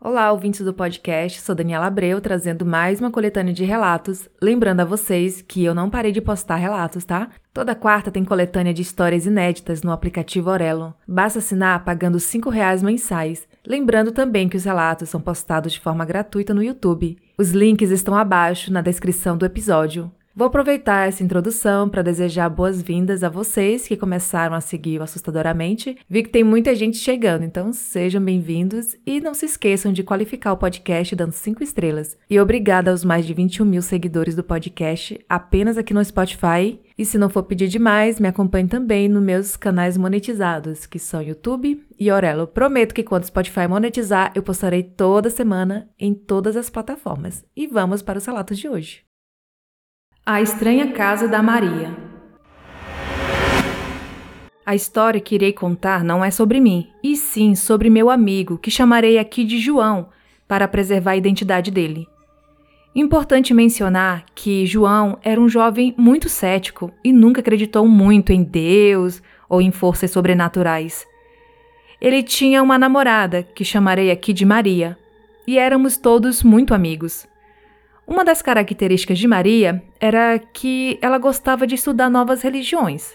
Olá, ouvintes do podcast, sou Daniela Abreu, trazendo mais uma coletânea de relatos. Lembrando a vocês que eu não parei de postar relatos, tá? Toda quarta tem coletânea de histórias inéditas no aplicativo Orelo. Basta assinar pagando R$ reais mensais. Lembrando também que os relatos são postados de forma gratuita no YouTube. Os links estão abaixo na descrição do episódio. Vou aproveitar essa introdução para desejar boas-vindas a vocês que começaram a seguir o Assustadoramente. Vi que tem muita gente chegando, então sejam bem-vindos e não se esqueçam de qualificar o podcast dando 5 estrelas. E obrigada aos mais de 21 mil seguidores do podcast apenas aqui no Spotify. E se não for pedir demais, me acompanhe também nos meus canais monetizados, que são YouTube e Orelo. Prometo que quando o Spotify monetizar, eu postarei toda semana em todas as plataformas. E vamos para os relatos de hoje. A Estranha Casa da Maria. A história que irei contar não é sobre mim, e sim sobre meu amigo, que chamarei aqui de João, para preservar a identidade dele. Importante mencionar que João era um jovem muito cético e nunca acreditou muito em Deus ou em forças sobrenaturais. Ele tinha uma namorada, que chamarei aqui de Maria, e éramos todos muito amigos. Uma das características de Maria era que ela gostava de estudar novas religiões.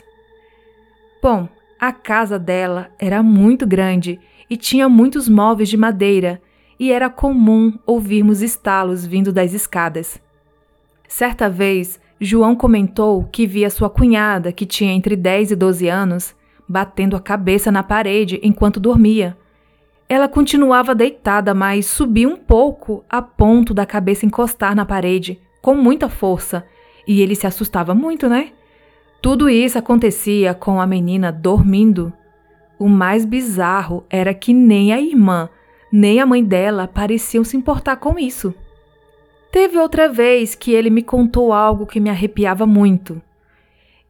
Bom, a casa dela era muito grande e tinha muitos móveis de madeira, e era comum ouvirmos estalos vindo das escadas. Certa vez, João comentou que via sua cunhada, que tinha entre 10 e 12 anos, batendo a cabeça na parede enquanto dormia ela continuava deitada, mas subiu um pouco a ponto da cabeça encostar na parede, com muita força, e ele se assustava muito, né? Tudo isso acontecia com a menina dormindo. O mais bizarro era que nem a irmã, nem a mãe dela pareciam se importar com isso. Teve outra vez que ele me contou algo que me arrepiava muito.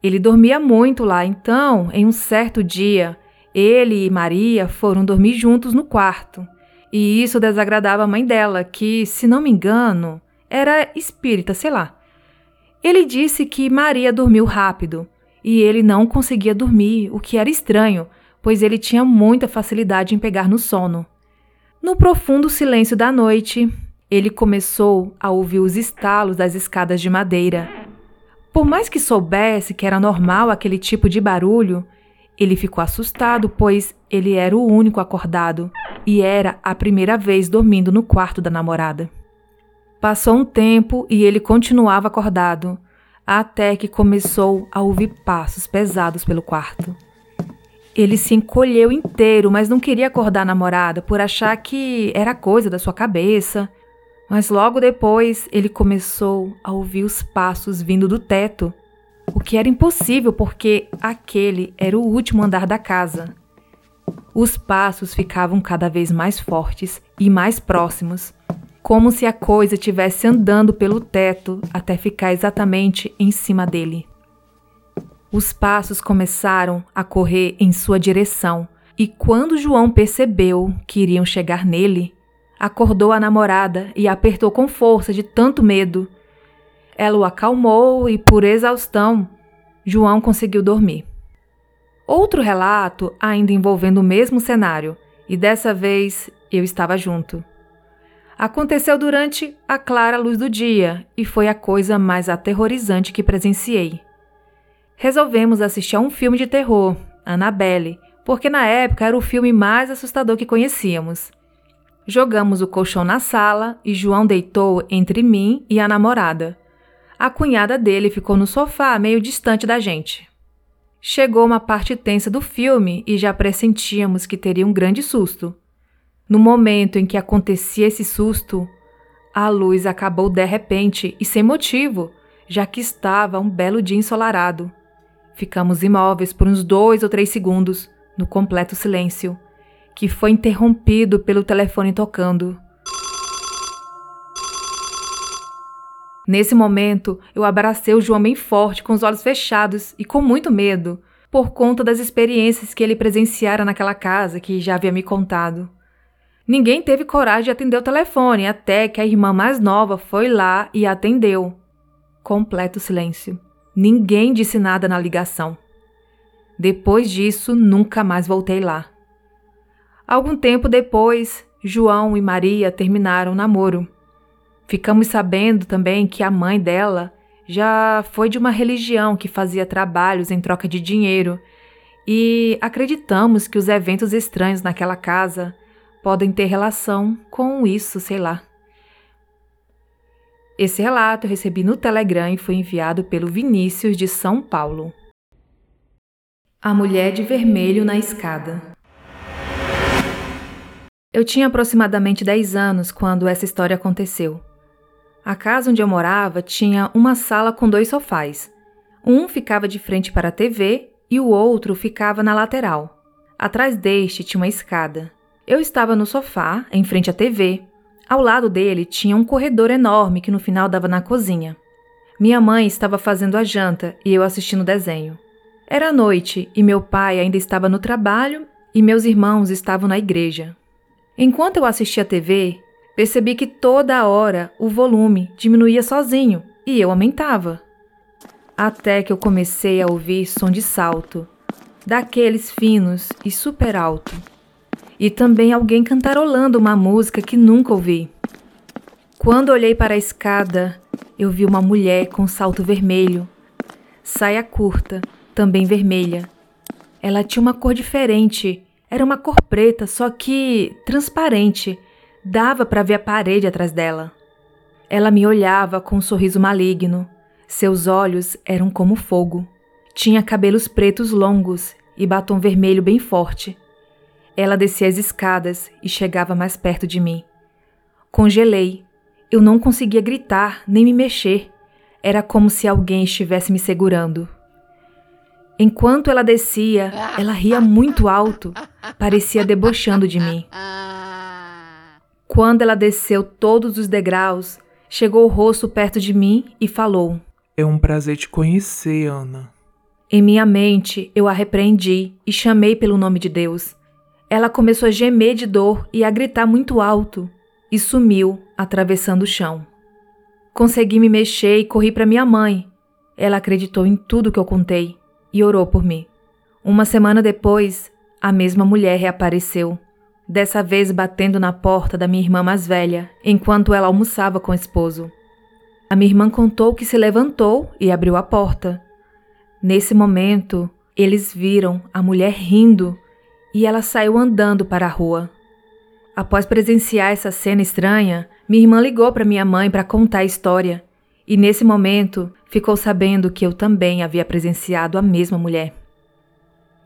Ele dormia muito lá, então, em um certo dia, ele e Maria foram dormir juntos no quarto, e isso desagradava a mãe dela, que, se não me engano, era espírita, sei lá. Ele disse que Maria dormiu rápido e ele não conseguia dormir, o que era estranho, pois ele tinha muita facilidade em pegar no sono. No profundo silêncio da noite, ele começou a ouvir os estalos das escadas de madeira. Por mais que soubesse que era normal aquele tipo de barulho, ele ficou assustado, pois ele era o único acordado e era a primeira vez dormindo no quarto da namorada. Passou um tempo e ele continuava acordado, até que começou a ouvir passos pesados pelo quarto. Ele se encolheu inteiro, mas não queria acordar a namorada por achar que era coisa da sua cabeça. Mas logo depois ele começou a ouvir os passos vindo do teto o que era impossível porque aquele era o último andar da casa. Os passos ficavam cada vez mais fortes e mais próximos, como se a coisa estivesse andando pelo teto até ficar exatamente em cima dele. Os passos começaram a correr em sua direção, e quando João percebeu que iriam chegar nele, acordou a namorada e apertou com força de tanto medo ela o acalmou e, por exaustão, João conseguiu dormir. Outro relato, ainda envolvendo o mesmo cenário, e dessa vez eu estava junto. Aconteceu durante a clara luz do dia e foi a coisa mais aterrorizante que presenciei. Resolvemos assistir a um filme de terror, Annabelle, porque na época era o filme mais assustador que conhecíamos. Jogamos o colchão na sala e João deitou entre mim e a namorada. A cunhada dele ficou no sofá, meio distante da gente. Chegou uma parte tensa do filme e já pressentíamos que teria um grande susto. No momento em que acontecia esse susto, a luz acabou de repente e sem motivo, já que estava um belo dia ensolarado. Ficamos imóveis por uns dois ou três segundos, no completo silêncio, que foi interrompido pelo telefone tocando. Nesse momento, eu abracei o João bem forte, com os olhos fechados e com muito medo, por conta das experiências que ele presenciara naquela casa que já havia me contado. Ninguém teve coragem de atender o telefone até que a irmã mais nova foi lá e atendeu. Completo silêncio. Ninguém disse nada na ligação. Depois disso, nunca mais voltei lá. Algum tempo depois, João e Maria terminaram o namoro. Ficamos sabendo também que a mãe dela já foi de uma religião que fazia trabalhos em troca de dinheiro e acreditamos que os eventos estranhos naquela casa podem ter relação com isso, sei lá. Esse relato eu recebi no Telegram e foi enviado pelo Vinícius de São Paulo. A mulher de vermelho na escada. Eu tinha aproximadamente 10 anos quando essa história aconteceu. A casa onde eu morava tinha uma sala com dois sofás. Um ficava de frente para a TV e o outro ficava na lateral. Atrás deste tinha uma escada. Eu estava no sofá, em frente à TV, ao lado dele tinha um corredor enorme que no final dava na cozinha. Minha mãe estava fazendo a janta e eu assistindo o desenho. Era noite e meu pai ainda estava no trabalho e meus irmãos estavam na igreja. Enquanto eu assistia a TV, percebi que toda hora o volume diminuía sozinho e eu aumentava. Até que eu comecei a ouvir som de salto, daqueles finos e super alto e também alguém cantarolando uma música que nunca ouvi. Quando olhei para a escada, eu vi uma mulher com salto vermelho, saia curta, também vermelha. Ela tinha uma cor diferente, era uma cor preta, só que transparente, dava para ver a parede atrás dela. Ela me olhava com um sorriso maligno. Seus olhos eram como fogo. Tinha cabelos pretos longos e batom vermelho bem forte. Ela descia as escadas e chegava mais perto de mim. Congelei. Eu não conseguia gritar nem me mexer. Era como se alguém estivesse me segurando. Enquanto ela descia, ela ria muito alto, parecia debochando de mim. Quando ela desceu todos os degraus, chegou o rosto perto de mim e falou: É um prazer te conhecer, Ana. Em minha mente, eu a repreendi e chamei pelo nome de Deus. Ela começou a gemer de dor e a gritar muito alto e sumiu, atravessando o chão. Consegui me mexer e corri para minha mãe. Ela acreditou em tudo que eu contei e orou por mim. Uma semana depois, a mesma mulher reapareceu, dessa vez batendo na porta da minha irmã mais velha, enquanto ela almoçava com o esposo. A minha irmã contou que se levantou e abriu a porta. Nesse momento, eles viram a mulher rindo e ela saiu andando para a rua. Após presenciar essa cena estranha, minha irmã ligou para minha mãe para contar a história, e nesse momento ficou sabendo que eu também havia presenciado a mesma mulher.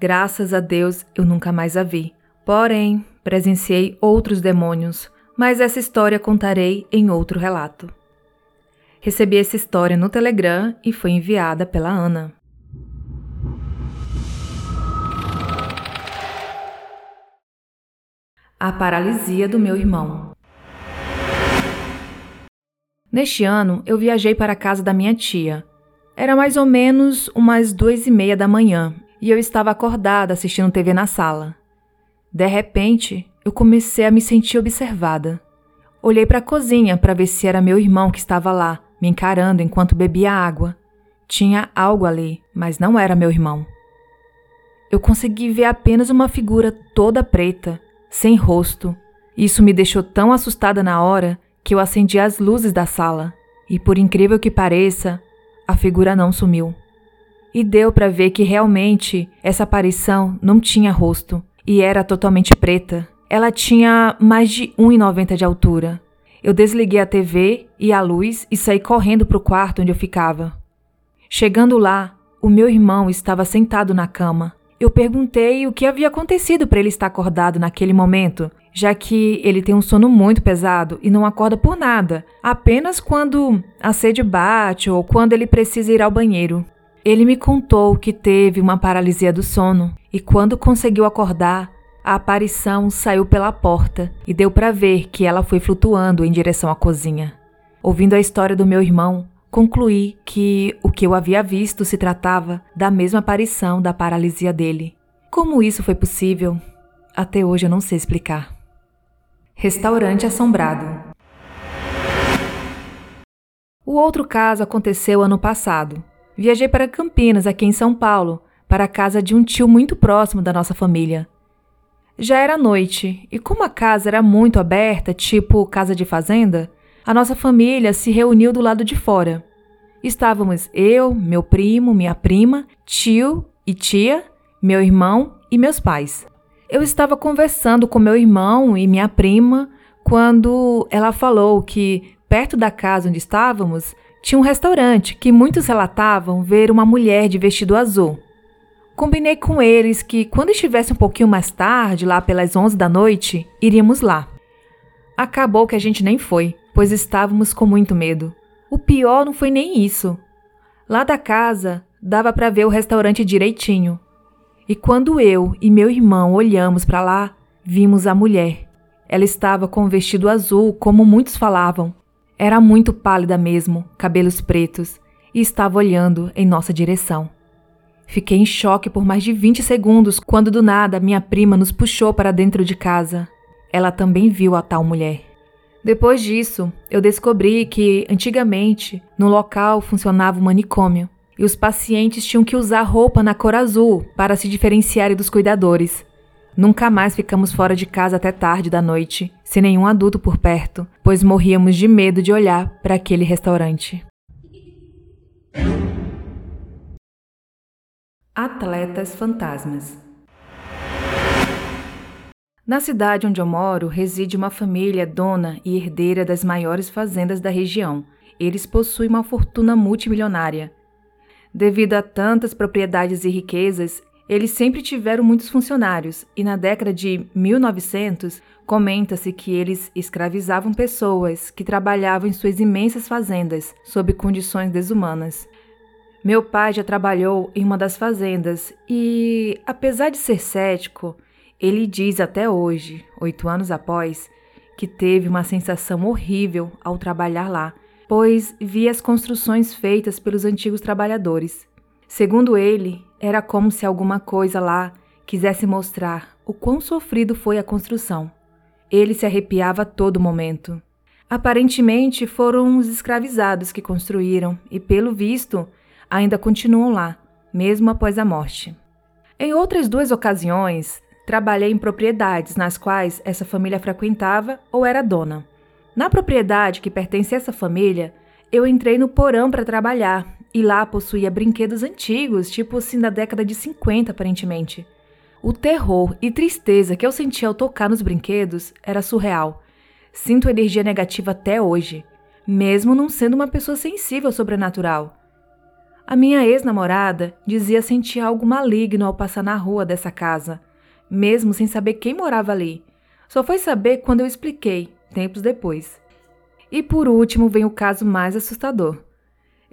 Graças a Deus eu nunca mais a vi, porém presenciei outros demônios, mas essa história contarei em outro relato. Recebi essa história no Telegram e foi enviada pela Ana. A paralisia do meu irmão. Neste ano, eu viajei para a casa da minha tia. Era mais ou menos umas duas e meia da manhã e eu estava acordada assistindo TV na sala. De repente, eu comecei a me sentir observada. Olhei para a cozinha para ver se era meu irmão que estava lá, me encarando enquanto bebia água. Tinha algo ali, mas não era meu irmão. Eu consegui ver apenas uma figura toda preta sem rosto. Isso me deixou tão assustada na hora que eu acendi as luzes da sala e, por incrível que pareça, a figura não sumiu. E deu para ver que realmente essa aparição não tinha rosto e era totalmente preta. Ela tinha mais de 1,90 de altura. Eu desliguei a TV e a luz e saí correndo para o quarto onde eu ficava. Chegando lá, o meu irmão estava sentado na cama, eu perguntei o que havia acontecido para ele estar acordado naquele momento, já que ele tem um sono muito pesado e não acorda por nada, apenas quando a sede bate ou quando ele precisa ir ao banheiro. Ele me contou que teve uma paralisia do sono e quando conseguiu acordar, a aparição saiu pela porta e deu para ver que ela foi flutuando em direção à cozinha. Ouvindo a história do meu irmão, concluí que o que eu havia visto se tratava da mesma aparição da paralisia dele. Como isso foi possível? Até hoje eu não sei explicar. Restaurante assombrado. O outro caso aconteceu ano passado. Viajei para Campinas, aqui em São Paulo, para a casa de um tio muito próximo da nossa família. Já era noite, e como a casa era muito aberta, tipo casa de fazenda, a nossa família se reuniu do lado de fora. Estávamos eu, meu primo, minha prima, tio e tia, meu irmão e meus pais. Eu estava conversando com meu irmão e minha prima quando ela falou que, perto da casa onde estávamos, tinha um restaurante que muitos relatavam ver uma mulher de vestido azul. Combinei com eles que, quando estivesse um pouquinho mais tarde, lá pelas 11 da noite, iríamos lá. Acabou que a gente nem foi, pois estávamos com muito medo. O pior não foi nem isso. Lá da casa, dava para ver o restaurante direitinho. E quando eu e meu irmão olhamos para lá, vimos a mulher. Ela estava com um vestido azul, como muitos falavam. Era muito pálida mesmo, cabelos pretos, e estava olhando em nossa direção. Fiquei em choque por mais de 20 segundos quando do nada minha prima nos puxou para dentro de casa. Ela também viu a tal mulher. Depois disso, eu descobri que, antigamente, no local funcionava um manicômio e os pacientes tinham que usar roupa na cor azul para se diferenciarem dos cuidadores. Nunca mais ficamos fora de casa até tarde da noite, sem nenhum adulto por perto, pois morríamos de medo de olhar para aquele restaurante. Atletas fantasmas. Na cidade onde eu moro, reside uma família dona e herdeira das maiores fazendas da região. Eles possuem uma fortuna multimilionária. Devido a tantas propriedades e riquezas, eles sempre tiveram muitos funcionários e na década de 1900 comenta-se que eles escravizavam pessoas que trabalhavam em suas imensas fazendas sob condições desumanas. Meu pai já trabalhou em uma das fazendas e, apesar de ser cético, ele diz até hoje, oito anos após, que teve uma sensação horrível ao trabalhar lá, pois via as construções feitas pelos antigos trabalhadores. Segundo ele, era como se alguma coisa lá quisesse mostrar o quão sofrido foi a construção. Ele se arrepiava a todo momento. Aparentemente foram os escravizados que construíram e, pelo visto, ainda continuam lá, mesmo após a morte. Em outras duas ocasiões, trabalhei em propriedades nas quais essa família frequentava ou era dona. Na propriedade que pertence a essa família, eu entrei no porão para trabalhar e lá possuía brinquedos antigos, tipo assim da década de 50 aparentemente. O terror e tristeza que eu sentia ao tocar nos brinquedos era surreal. Sinto energia negativa até hoje, mesmo não sendo uma pessoa sensível ao sobrenatural. A minha ex-namorada dizia sentir algo maligno ao passar na rua dessa casa, mesmo sem saber quem morava ali. Só foi saber quando eu expliquei, tempos depois. E por último vem o caso mais assustador.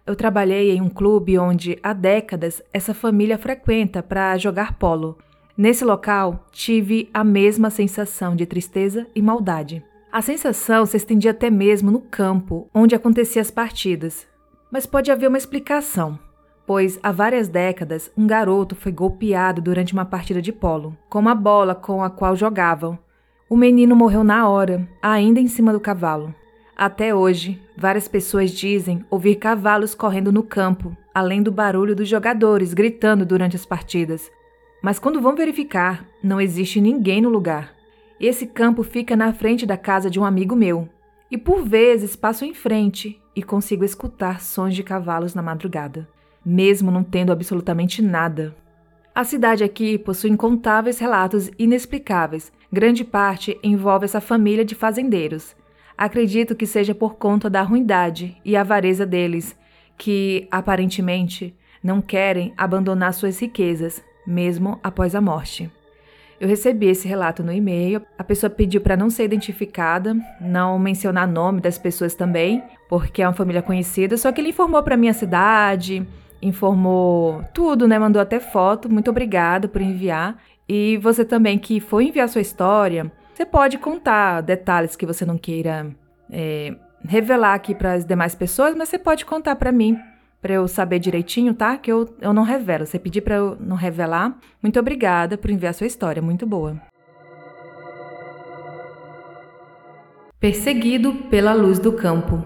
Eu trabalhei em um clube onde há décadas essa família frequenta para jogar polo. Nesse local, tive a mesma sensação de tristeza e maldade. A sensação se estendia até mesmo no campo onde aconteciam as partidas. Mas pode haver uma explicação pois há várias décadas um garoto foi golpeado durante uma partida de polo, com uma bola com a qual jogavam. O menino morreu na hora, ainda em cima do cavalo. Até hoje, várias pessoas dizem ouvir cavalos correndo no campo, além do barulho dos jogadores gritando durante as partidas. Mas quando vão verificar, não existe ninguém no lugar. Esse campo fica na frente da casa de um amigo meu, e por vezes passo em frente e consigo escutar sons de cavalos na madrugada mesmo não tendo absolutamente nada. A cidade aqui possui incontáveis relatos inexplicáveis, grande parte envolve essa família de fazendeiros. Acredito que seja por conta da ruindade e avareza deles, que, aparentemente, não querem abandonar suas riquezas, mesmo após a morte. Eu recebi esse relato no e-mail. A pessoa pediu para não ser identificada, não mencionar nome das pessoas também, porque é uma família conhecida, só que ele informou para minha cidade, informou tudo, né? Mandou até foto. Muito obrigada por enviar. E você também que foi enviar sua história, você pode contar detalhes que você não queira é, revelar aqui para as demais pessoas, mas você pode contar para mim, para eu saber direitinho, tá? Que eu, eu não revelo. Você pedir para eu não revelar. Muito obrigada por enviar sua história, muito boa. Perseguido pela luz do campo.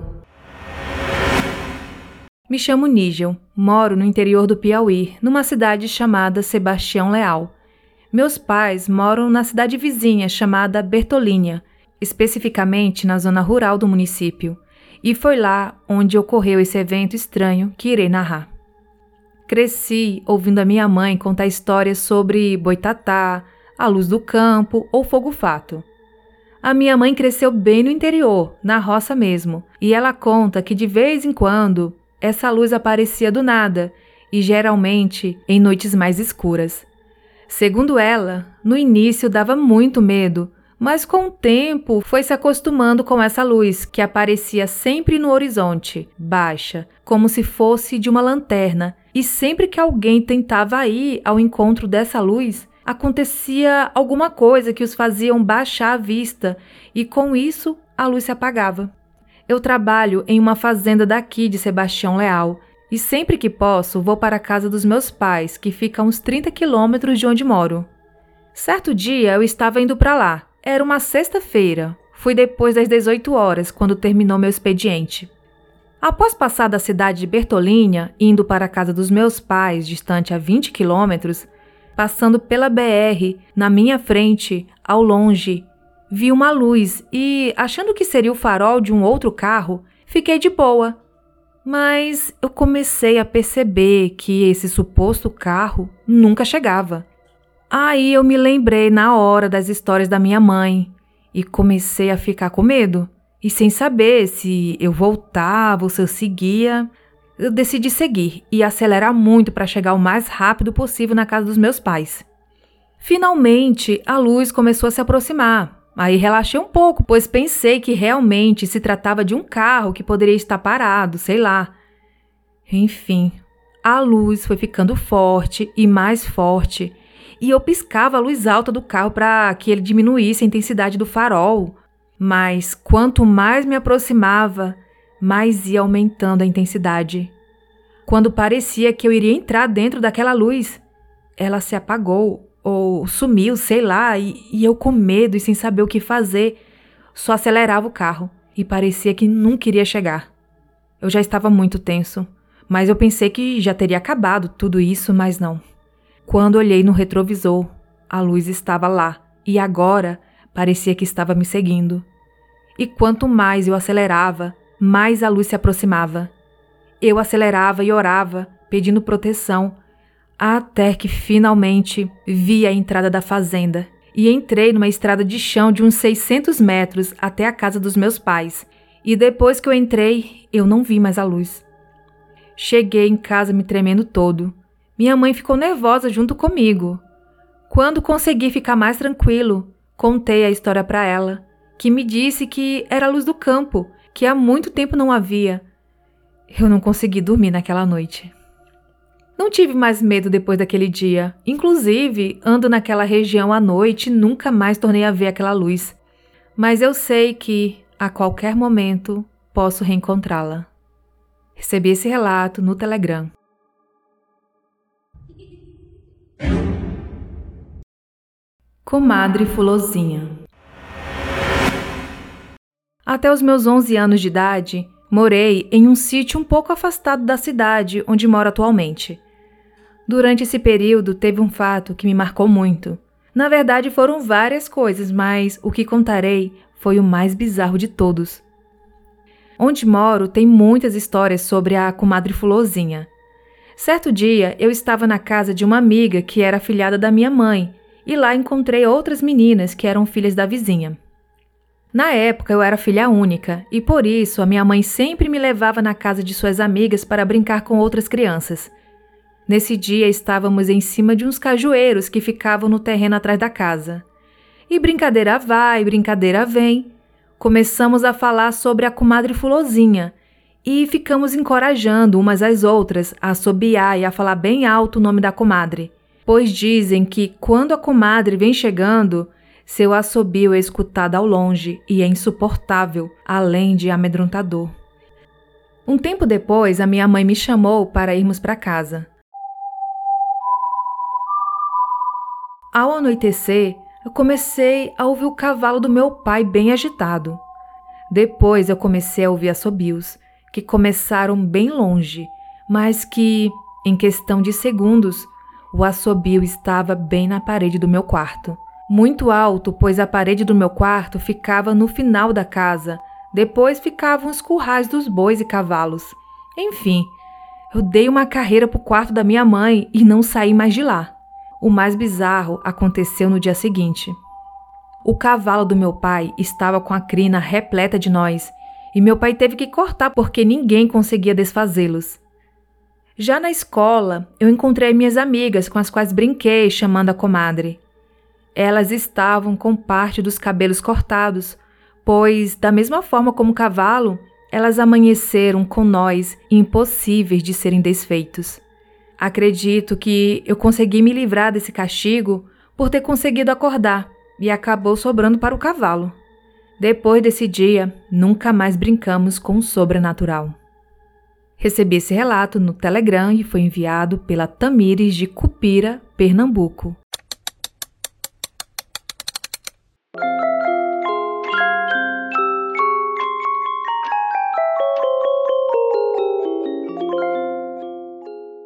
Me chamo Nígel, moro no interior do Piauí, numa cidade chamada Sebastião Leal. Meus pais moram na cidade vizinha chamada Bertolínia, especificamente na zona rural do município, e foi lá onde ocorreu esse evento estranho que irei narrar. Cresci ouvindo a minha mãe contar histórias sobre boitatá, a luz do campo ou fogo-fato. A minha mãe cresceu bem no interior, na roça mesmo, e ela conta que de vez em quando essa luz aparecia do nada e geralmente em noites mais escuras. Segundo ela, no início dava muito medo, mas com o tempo foi se acostumando com essa luz que aparecia sempre no horizonte, baixa, como se fosse de uma lanterna, e sempre que alguém tentava ir ao encontro dessa luz, acontecia alguma coisa que os faziam baixar a vista e com isso a luz se apagava. Eu trabalho em uma fazenda daqui de Sebastião Leal e sempre que posso vou para a casa dos meus pais, que fica a uns 30 quilômetros de onde moro. Certo dia eu estava indo para lá. Era uma sexta-feira. Fui depois das 18 horas, quando terminou meu expediente. Após passar da cidade de Bertolínia, indo para a casa dos meus pais, distante a 20 quilômetros, Passando pela BR, na minha frente, ao longe, vi uma luz e, achando que seria o farol de um outro carro, fiquei de boa. Mas eu comecei a perceber que esse suposto carro nunca chegava. Aí eu me lembrei na hora das histórias da minha mãe e comecei a ficar com medo. E sem saber se eu voltava ou se eu seguia, eu decidi seguir e acelerar muito para chegar o mais rápido possível na casa dos meus pais. Finalmente, a luz começou a se aproximar. Aí relaxei um pouco, pois pensei que realmente se tratava de um carro que poderia estar parado, sei lá. Enfim, a luz foi ficando forte e mais forte, e eu piscava a luz alta do carro para que ele diminuísse a intensidade do farol. Mas quanto mais me aproximava, mais ia aumentando a intensidade. Quando parecia que eu iria entrar dentro daquela luz, ela se apagou ou sumiu, sei lá, e, e eu com medo e sem saber o que fazer, só acelerava o carro e parecia que nunca iria chegar. Eu já estava muito tenso, mas eu pensei que já teria acabado tudo isso, mas não. Quando olhei no retrovisor, a luz estava lá e agora parecia que estava me seguindo. E quanto mais eu acelerava, mais a luz se aproximava. Eu acelerava e orava, pedindo proteção, até que finalmente vi a entrada da fazenda e entrei numa estrada de chão de uns 600 metros até a casa dos meus pais. E depois que eu entrei, eu não vi mais a luz. Cheguei em casa me tremendo todo. Minha mãe ficou nervosa junto comigo. Quando consegui ficar mais tranquilo, contei a história para ela, que me disse que era a luz do campo que há muito tempo não havia. Eu não consegui dormir naquela noite. Não tive mais medo depois daquele dia. Inclusive, ando naquela região à noite e nunca mais tornei a ver aquela luz. Mas eu sei que, a qualquer momento, posso reencontrá-la. Recebi esse relato no Telegram. Comadre Fulozinha até os meus 11 anos de idade, morei em um sítio um pouco afastado da cidade onde moro atualmente. Durante esse período, teve um fato que me marcou muito. Na verdade, foram várias coisas, mas o que contarei foi o mais bizarro de todos. Onde moro tem muitas histórias sobre a comadre Fulozinha. Certo dia, eu estava na casa de uma amiga que era filhada da minha mãe, e lá encontrei outras meninas que eram filhas da vizinha. Na época eu era filha única e por isso a minha mãe sempre me levava na casa de suas amigas para brincar com outras crianças. Nesse dia estávamos em cima de uns cajueiros que ficavam no terreno atrás da casa. E brincadeira vai, brincadeira vem. Começamos a falar sobre a comadre Fulozinha e ficamos encorajando umas às outras a assobiar e a falar bem alto o nome da comadre, pois dizem que quando a comadre vem chegando, seu assobio é escutado ao longe e é insuportável, além de amedrontador. Um tempo depois, a minha mãe me chamou para irmos para casa. Ao anoitecer, eu comecei a ouvir o cavalo do meu pai bem agitado. Depois eu comecei a ouvir assobios, que começaram bem longe, mas que, em questão de segundos, O assobio estava bem na parede do meu quarto. Muito alto, pois a parede do meu quarto ficava no final da casa. Depois ficavam os currais dos bois e cavalos. Enfim, eu dei uma carreira para o quarto da minha mãe e não saí mais de lá. O mais bizarro aconteceu no dia seguinte. O cavalo do meu pai estava com a crina repleta de nós e meu pai teve que cortar porque ninguém conseguia desfazê-los. Já na escola, eu encontrei minhas amigas com as quais brinquei chamando a comadre. Elas estavam com parte dos cabelos cortados, pois, da mesma forma como o cavalo, elas amanheceram com nós impossíveis de serem desfeitos. Acredito que eu consegui me livrar desse castigo por ter conseguido acordar e acabou sobrando para o cavalo. Depois desse dia, nunca mais brincamos com o sobrenatural. Recebi esse relato no Telegram e foi enviado pela Tamires de Cupira, Pernambuco.